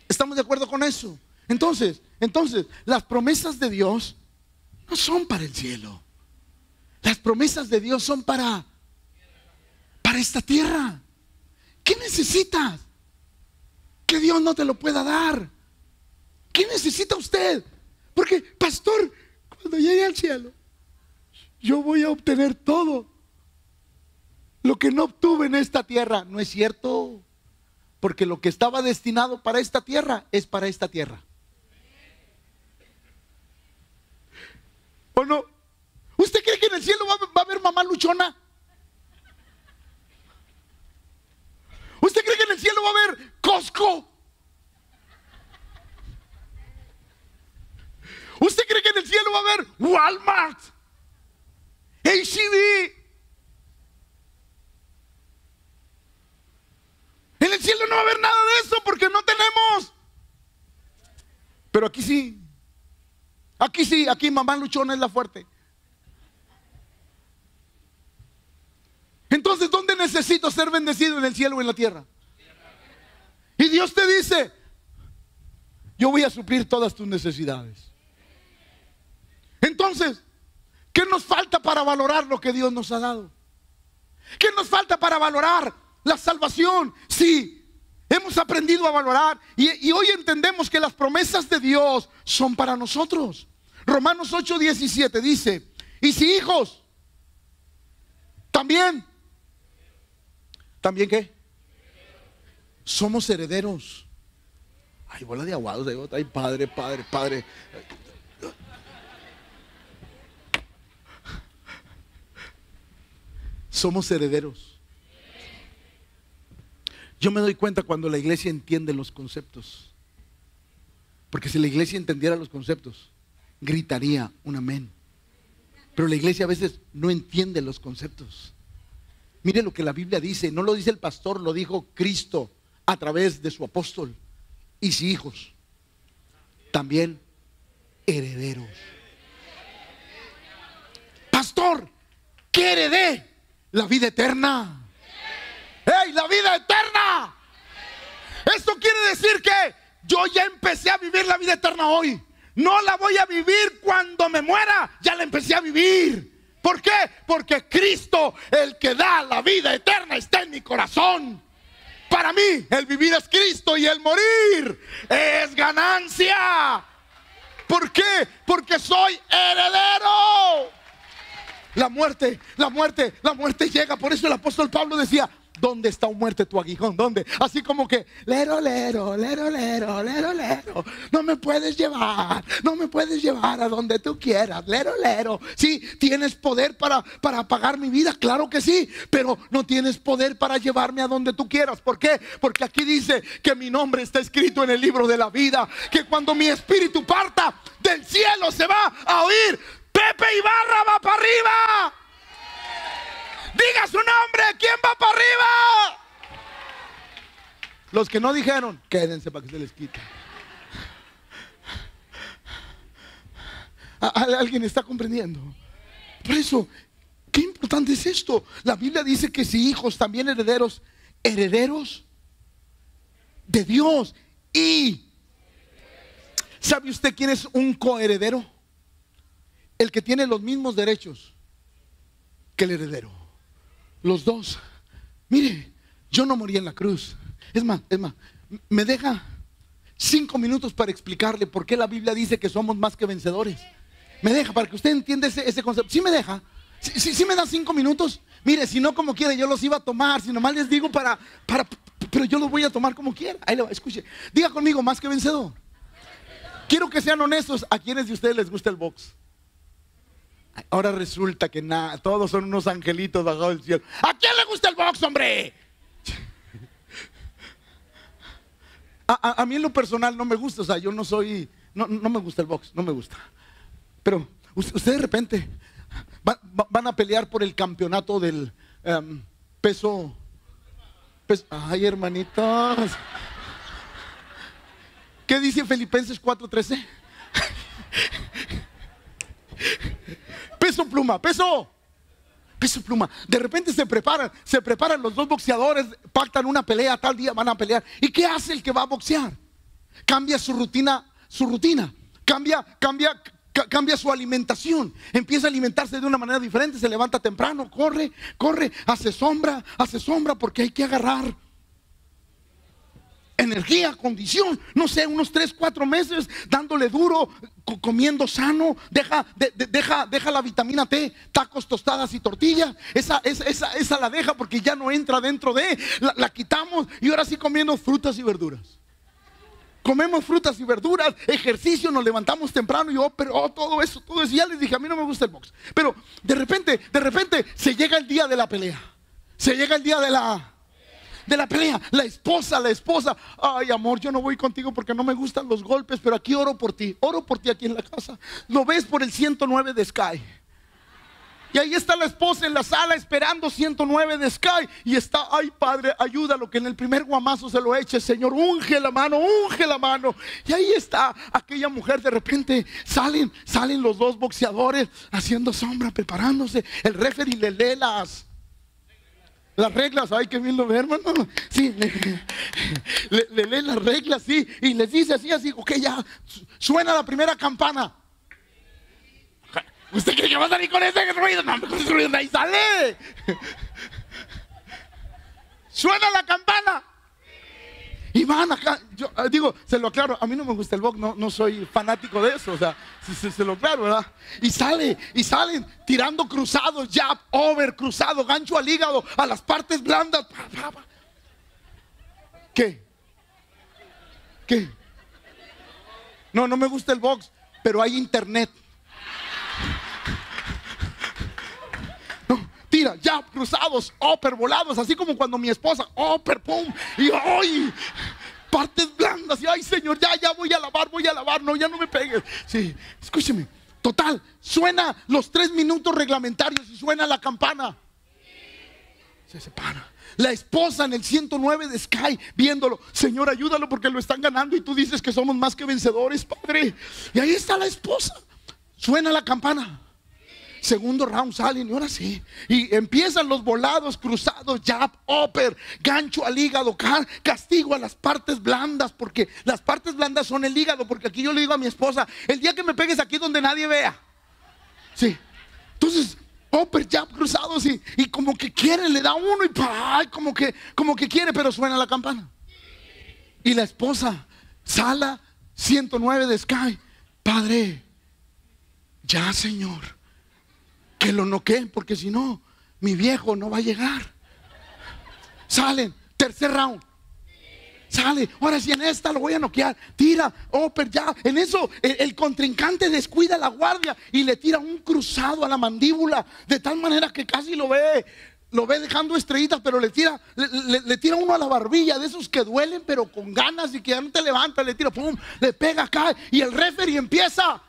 ¿Estamos de acuerdo con eso? Entonces, entonces, las promesas de Dios no son para el cielo. Las promesas de Dios son para para esta tierra. ¿Qué necesitas? Que Dios no te lo pueda dar. ¿Qué necesita usted? Porque, pastor, cuando llegue al cielo, yo voy a obtener todo lo que no obtuve en esta tierra. No es cierto, porque lo que estaba destinado para esta tierra es para esta tierra. ¿O no? ¿Usted cree el cielo va, a haber mamá luchona? ¿Usted cree que en el cielo va a haber Costco? ¿Usted cree que en el cielo va a haber Walmart? HCD. En el cielo no va a haber nada de eso porque no tenemos. Pero aquí sí. Aquí sí, aquí mamá luchona es la fuerte. Entonces, ¿dónde necesito ser bendecido? ¿En el cielo o en la tierra? Y Dios te dice, yo voy a suplir todas tus necesidades. Entonces, ¿qué nos falta para valorar lo que Dios nos ha dado? ¿Qué nos falta para valorar la salvación? Sí, hemos aprendido a valorar y, y hoy entendemos que las promesas de Dios son para nosotros. Romanos 8:17 dice, y si hijos, también, ¿también qué? Somos herederos. Ay, bola de aguados, ay, padre, padre, padre. Somos herederos. Yo me doy cuenta cuando la iglesia entiende los conceptos. Porque si la iglesia entendiera los conceptos, gritaría un amén. Pero la iglesia a veces no entiende los conceptos. Mire lo que la Biblia dice, no lo dice el pastor, lo dijo Cristo a través de su apóstol. Y si hijos, también herederos. Pastor, ¿qué heredé? La vida eterna. ¡Hey, la vida eterna! Esto quiere decir que yo ya empecé a vivir la vida eterna hoy. No la voy a vivir cuando me muera, ya la empecé a vivir. ¿Por qué? Porque Cristo, el que da la vida eterna, está en mi corazón. Para mí, el vivir es Cristo y el morir es ganancia. ¿Por qué? Porque soy heredero. La muerte, la muerte, la muerte llega. Por eso el apóstol Pablo decía, ¿Dónde está muerte tu aguijón? ¿Dónde? Así como que, lero, lero, lero, lero, lero, lero. No me puedes llevar, no me puedes llevar a donde tú quieras, lero, lero. Sí, tienes poder para, para apagar mi vida, claro que sí, pero no tienes poder para llevarme a donde tú quieras. ¿Por qué? Porque aquí dice que mi nombre está escrito en el libro de la vida, que cuando mi espíritu parta del cielo se va a oír, Pepe Ibarra va para arriba. Diga su nombre. ¿Quién va para arriba? Los que no dijeron, quédense para que se les quite. ¿Alguien está comprendiendo? Por eso, qué importante es esto. La Biblia dice que si hijos, también herederos, herederos de Dios. Y ¿sabe usted quién es un coheredero? El que tiene los mismos derechos que el heredero. Los dos. Mire, yo no morí en la cruz. Es más, es más, me deja cinco minutos para explicarle por qué la Biblia dice que somos más que vencedores. Me deja, para que usted entienda ese, concepto. Sí me deja. Sí, me da cinco minutos. Mire, si no como quiere, yo los iba a tomar. Si nomás les digo para, para, pero yo los voy a tomar como quiera. Ahí lo escuche. Diga conmigo, más que vencedor. Quiero que sean honestos. ¿A quienes de ustedes les gusta el box? Ahora resulta que nada, todos son unos angelitos bajo el cielo. ¿A quién le gusta el box, hombre? A, mí en lo personal no me gusta, o sea, yo no soy, no, me gusta el box, no me gusta. Pero ustedes de repente van a pelear por el campeonato del em, peso, peso. Ay, hermanitos. ¿Qué dice Filipenses 4:13? peso pluma, peso. Peso pluma. De repente se preparan, se preparan los dos boxeadores, pactan una pelea, tal día van a pelear. ¿Y qué hace el que va a boxear? Cambia su rutina, su rutina. Cambia, cambia, cambia su alimentación, empieza a alimentarse de una manera diferente, se levanta temprano, corre, corre, hace sombra, hace sombra porque hay que agarrar energía, condición, no sé, unos 3, 4 meses dándole duro, comiendo sano, deja, deja, deja la vitamina T, tacos, tostadas y tortillas, esa, esa, esa, la deja porque ya no entra dentro de, la, la quitamos y ahora sí comiendo frutas y verduras. Comemos frutas y verduras, ejercicio, nos levantamos temprano y yo, pero oh, todo eso, todo eso. ya les dije, a mí no me gusta el box. Pero de repente, de repente se llega el día de la pelea. Se llega el día de la de la pelea. La esposa, la esposa. Ay, amor, yo no voy contigo porque no me gustan los golpes, pero aquí oro por ti. Oro por ti aquí en la casa. Lo ves por el 109 de Sky. Y ahí está la esposa en la sala esperando 109 de Sky. Y está, ay padre, ayúdalo que en el primer guamazo se lo eche, Señor. Unge la mano, unge la mano. Y ahí está aquella mujer. De repente salen, salen los dos boxeadores haciendo sombra, preparándose. El referee le lee las, las reglas, ay, que bien lo ve, hermano. Sí, le, lee las reglas, sí, y les dice así, así, ok, ya, suena la primera campana. ¿Usted cree que va a salir con ese ruido? No, con ese ruido, ahí sale. Suena la campana. Y van acá, yo eh, digo, se lo aclaro, a mí no me gusta el box, no, no soy fanático de eso, o sea, se, se, lo aclaro, ¿verdad? Y sale, y salen tirando cruzados, jab, over, cruzado, gancho al hígado, a las partes blandas. ¿Qué? ¿Qué? No, no me gusta el box, pero hay internet. Tira, ya, cruzados, oper, volados, así como cuando mi esposa, oper, pum, y ¡ay! Partes blandas, y ay Señor, ya, ya voy a lavar, voy a lavar, no, ya no me pegues. Sí, escúcheme, total, suena los tres minutos reglamentarios y suena la campana. Se separa. La esposa en el 109 de Sky viéndolo. Señor, ayúdalo porque lo están ganando y tú dices que somos más que vencedores, Padre. Y ahí está la esposa. Suena la campana. Segundo round salen y ahora sí. Y empiezan los volados, cruzados, jab, upper, gancho al hígado, castigo a las partes blandas, porque las partes blandas son el hígado. Porque aquí yo le digo a mi esposa: el día que me pegues aquí donde nadie vea. Sí. Entonces, upper, jab, cruzados y, y como que quiere, le da uno y ¡ay! como que, como que quiere, pero suena la campana. Y la esposa, sala 109 de Sky, Padre, ya Señor que lo noqueen, porque si no, mi viejo no va a llegar. Salen, tercer round. Sale, ahora si en esta lo voy a noquear. Tira, oh, pero ya. En eso el, contrincante descuida la guardia y le tira un cruzado a la mandíbula. De tal manera que casi lo ve, lo ve dejando estrellitas, pero le tira, le, tira uno a la barbilla, de esos que duelen, pero con ganas y que ya no te levanta, le tira, pum, le pega acá y el referee empieza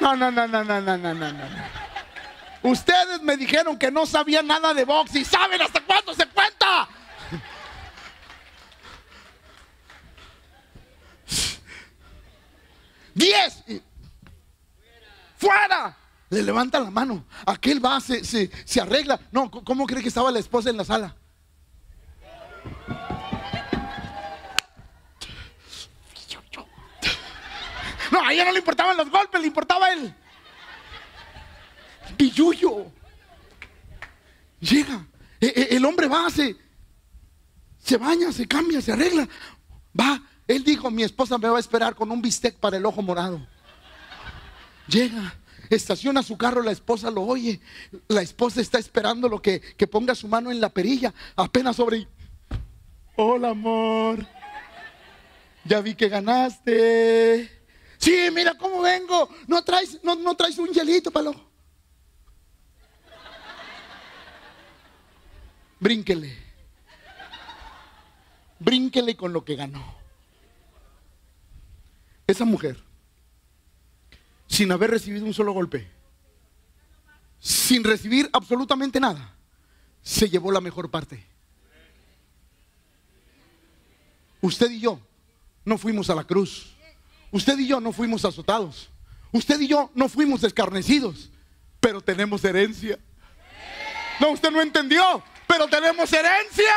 No, no, no, no, no, no, no, no, no. Ustedes me dijeron que no sabía nada de box y saben hasta cuándo se cuenta. Diez. Fuera. Le levanta la mano. Aquel va, se, se, se arregla. No, ¿cómo cree que estaba la esposa en la sala? A ella no le importaban los golpes, le importaba el pilluyo. Llega, e, e, el hombre va, se, se baña, se cambia, se arregla. Va, él dijo, mi esposa me va a esperar con un bistec para el ojo morado. Llega, estaciona su carro, la esposa lo oye. La esposa está esperando lo que, que ponga su mano en la perilla. Apenas sobre... Hola, amor. Ya vi que ganaste. Sí, mira cómo vengo. No traes, no, no traes un hielito para lo. Brínquele. Brínquele con lo que ganó. Esa mujer, sin haber recibido un solo golpe, sin recibir absolutamente nada, se llevó la mejor parte. Usted y yo no fuimos a la cruz. Usted y yo no fuimos azotados. Usted y yo no fuimos escarnecidos, pero tenemos herencia. No, usted no entendió, pero tenemos herencia.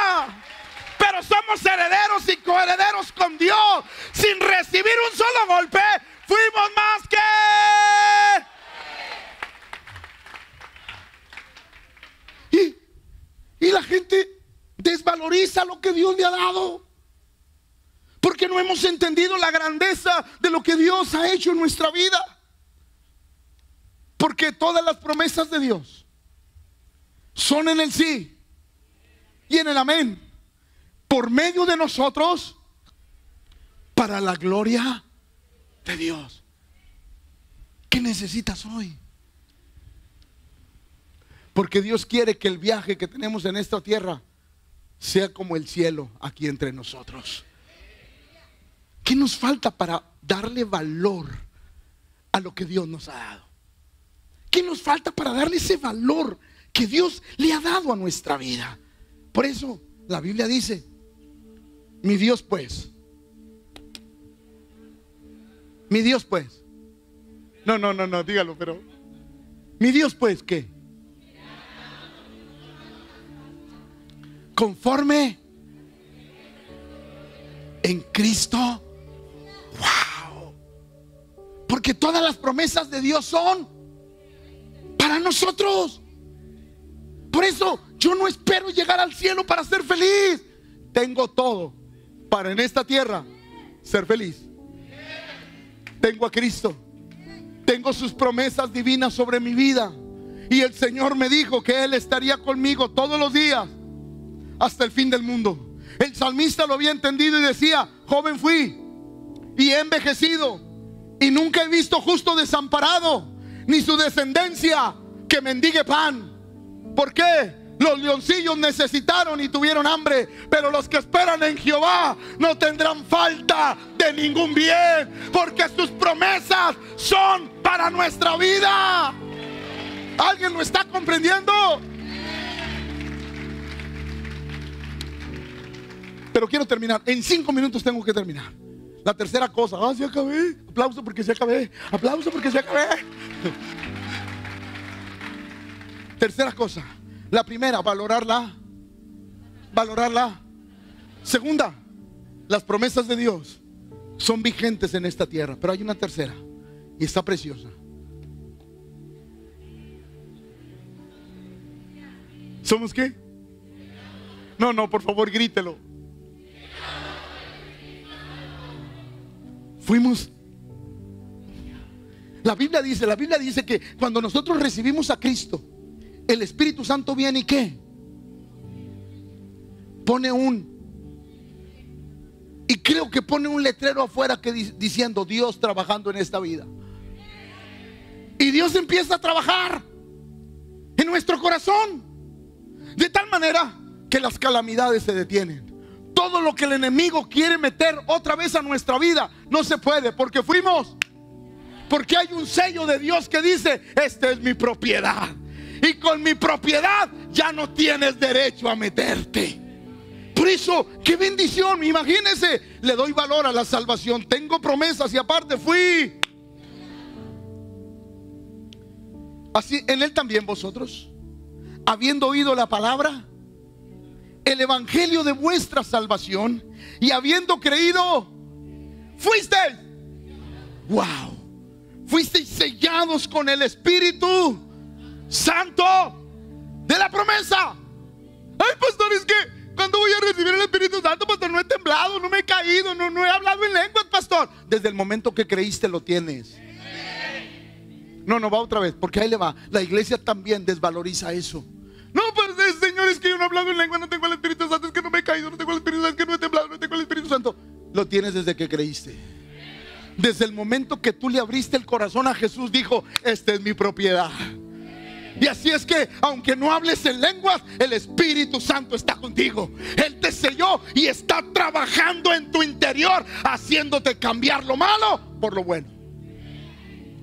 Pero somos herederos y coherederos con Dios. Sin recibir un solo golpe, fuimos más que... Y, y la gente desvaloriza lo que Dios le ha dado. No hemos entendido la grandeza de lo que Dios ha hecho en nuestra vida. Porque todas las promesas de Dios son en el sí y en el amén. Por medio de nosotros para la gloria de Dios. ¿Qué necesitas hoy? Porque Dios quiere que el viaje que tenemos en esta tierra sea como el cielo aquí entre nosotros. ¿Qué nos falta para darle valor a lo que Dios nos ha dado? ¿Qué nos falta para darle ese valor que Dios le ha dado a nuestra vida? Por eso la Biblia dice, mi Dios pues, mi Dios pues, no, no, no, no, dígalo, pero, mi Dios pues, ¿qué? Conforme en Cristo Wow. Porque todas las promesas de Dios son para nosotros. Por eso yo no espero llegar al cielo para ser feliz. Tengo todo para en esta tierra ser feliz. Tengo a Cristo. Tengo sus promesas divinas sobre mi vida. Y el Señor me dijo que Él estaría conmigo todos los días hasta el fin del mundo. El salmista lo había entendido y decía, joven fui y he envejecido y nunca he visto justo desamparado, ni su descendencia que mendigue pan. ¿Por qué? Los leoncillos necesitaron y tuvieron hambre, pero los que esperan en Jehová no tendrán falta de ningún bien, porque sus promesas son para nuestra vida. ¿Alguien lo está comprendiendo? Pero quiero terminar. En cinco minutos tengo que terminar. La tercera cosa, ah, se acabé. Aplauso porque se acabé. Aplauso porque se acabé. tercera cosa. La primera, valorarla. Valorarla. Segunda, las promesas de Dios son vigentes en esta tierra. Pero hay una tercera y está preciosa. ¿Somos qué? No, no, por favor, grítelo. Fuimos. La Biblia dice, la Biblia dice que cuando nosotros recibimos a Cristo, el Espíritu Santo viene y qué? Pone un y creo que pone un letrero afuera que diciendo Dios trabajando en esta vida. Y Dios empieza a trabajar en nuestro corazón. De tal manera que las calamidades se detienen todo lo que el enemigo quiere meter otra vez a nuestra vida, no se puede, porque fuimos. Porque hay un sello de Dios que dice, esta es mi propiedad. Y con mi propiedad ya no tienes derecho a meterte. Por eso, qué bendición, imagínense, le doy valor a la salvación. Tengo promesas y aparte fui. Así en él también vosotros, habiendo oído la palabra, el evangelio de vuestra salvación y habiendo creído, fuisteis, wow, fuisteis sellados con el Espíritu Santo de la promesa. Ay, pastor, es que cuando voy a recibir el Espíritu Santo, pastor, no he temblado, no me he caído, no, no he hablado en lenguas, pastor. Desde el momento que creíste lo tienes. No, no va otra vez, porque ahí le va. La iglesia también desvaloriza eso. No, pues Señor, es que yo no he hablado en lengua, no tengo el Espíritu Santo, es que no me he caído, no tengo el Espíritu Santo, es que no he temblado, no tengo el Espíritu Santo. Lo tienes desde que creíste. Desde el momento que tú le abriste el corazón a Jesús, dijo, esta es mi propiedad. Y así es que, aunque no hables en lenguas, el Espíritu Santo está contigo. Él te selló y está trabajando en tu interior, haciéndote cambiar lo malo por lo bueno.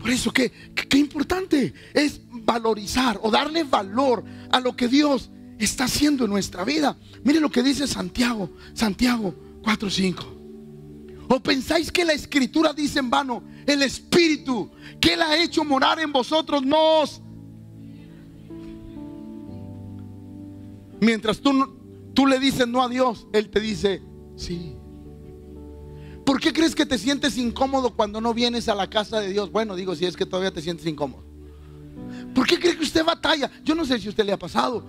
Por eso que, qué importante es valorizar o darle valor a lo que Dios está haciendo en nuestra vida. Mire lo que dice Santiago, Santiago 4:5. ¿O pensáis que la escritura dice en vano, el Espíritu que Él ha hecho morar en vosotros nos... Mientras tú, tú le dices no a Dios, Él te dice sí. ¿Por qué crees que te sientes incómodo cuando no vienes a la casa de Dios? Bueno, digo, si es que todavía te sientes incómodo. ¿Por qué cree que usted batalla? Yo no sé si a usted le ha pasado.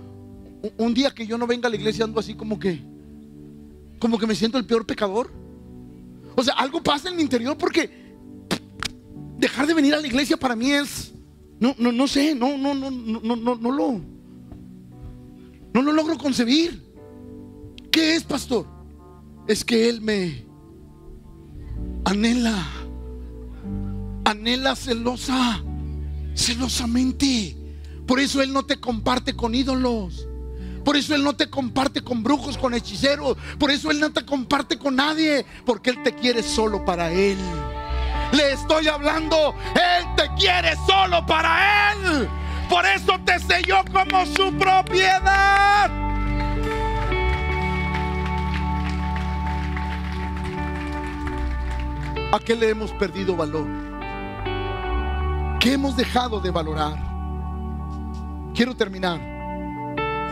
Un día que yo no venga a la iglesia ando así como que, como que me siento el peor pecador. O sea, algo pasa en mi interior porque dejar de venir a la iglesia para mí es, no, no, no sé, no, no, no, no, no, no lo, no lo logro concebir. ¿Qué es, pastor? Es que Él me anhela, anhela celosa, celosamente. Por eso Él no te comparte con ídolos. Por eso Él no te comparte con brujos, con hechiceros. Por eso Él no te comparte con nadie. Porque Él te quiere solo para Él. Le estoy hablando. Él te quiere solo para Él. Por eso te selló como su propiedad. ¿A qué le hemos perdido valor? ¿Qué hemos dejado de valorar? Quiero terminar.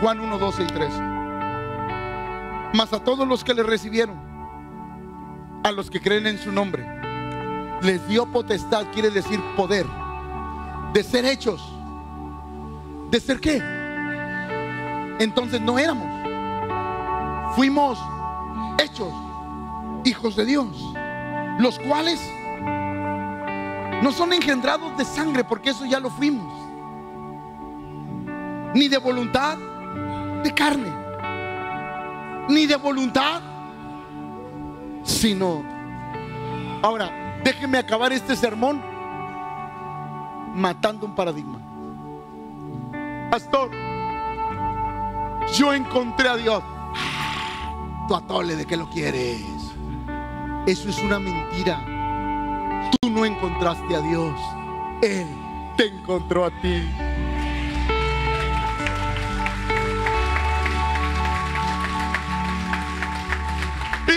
Juan 1, 12 y 13. Mas a todos los que le recibieron, a los que creen en su nombre, les dio potestad, quiere decir poder, de ser hechos. ¿De ser qué? Entonces no éramos. Fuimos hechos hijos de Dios los cuales no son engendrados de sangre, porque eso ya lo fuimos, ni de voluntad de carne, ni de voluntad, sino... Ahora, déjenme acabar este sermón matando un paradigma. Pastor, yo encontré a Dios. Tu atole de que lo quieres. Eso es una mentira. Tú no encontraste a Dios. Él te encontró a ti.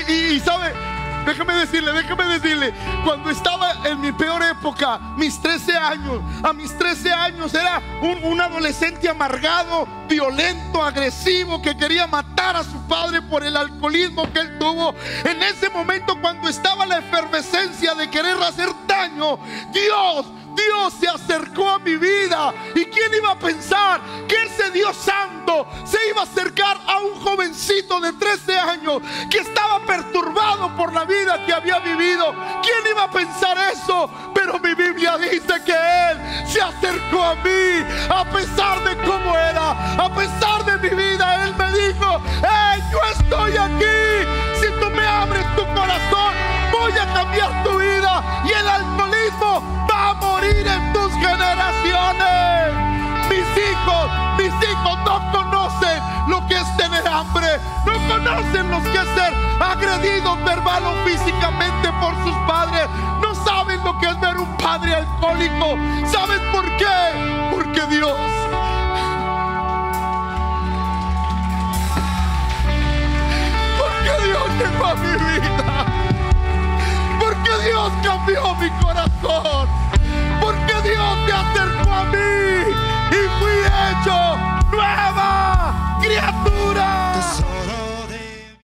Y, sabe, déjame decirle, déjame decirle, cuando estaba en mi peor época, mis 13 años, a mis 13 años era un, adolescente amargado, violento, agresivo, que quería matar a su padre por el alcoholismo que él tuvo. En ese momento, cuando estaba la efervescencia de querer hacer daño, Dios Dios se acercó a mi vida. ¿Y quién iba a pensar que ese Dios santo se iba a acercar a un jovencito de 13 años que estaba perturbado por la vida que había vivido? ¿Quién iba a pensar eso? Pero mi Biblia dice que Él se acercó a mí a pesar de cómo era, a pesar de mi vida. Él me dijo, hey, yo estoy aquí. Si tú me abres tu corazón, voy a cambiar tu vida. Y el alcoholismo a morir en tus generaciones. Mis hijos, mis hijos no conocen lo que es tener hambre, no conocen lo que es ser agredidos verbal o físicamente por sus padres, no saben lo que es ver un padre alcohólico. ¿Saben por qué? Porque Dios Porque Dios llegó a mi vida. Dios cambió mi corazón, porque Dios me acercó a mí y fui hecho nueva criatura.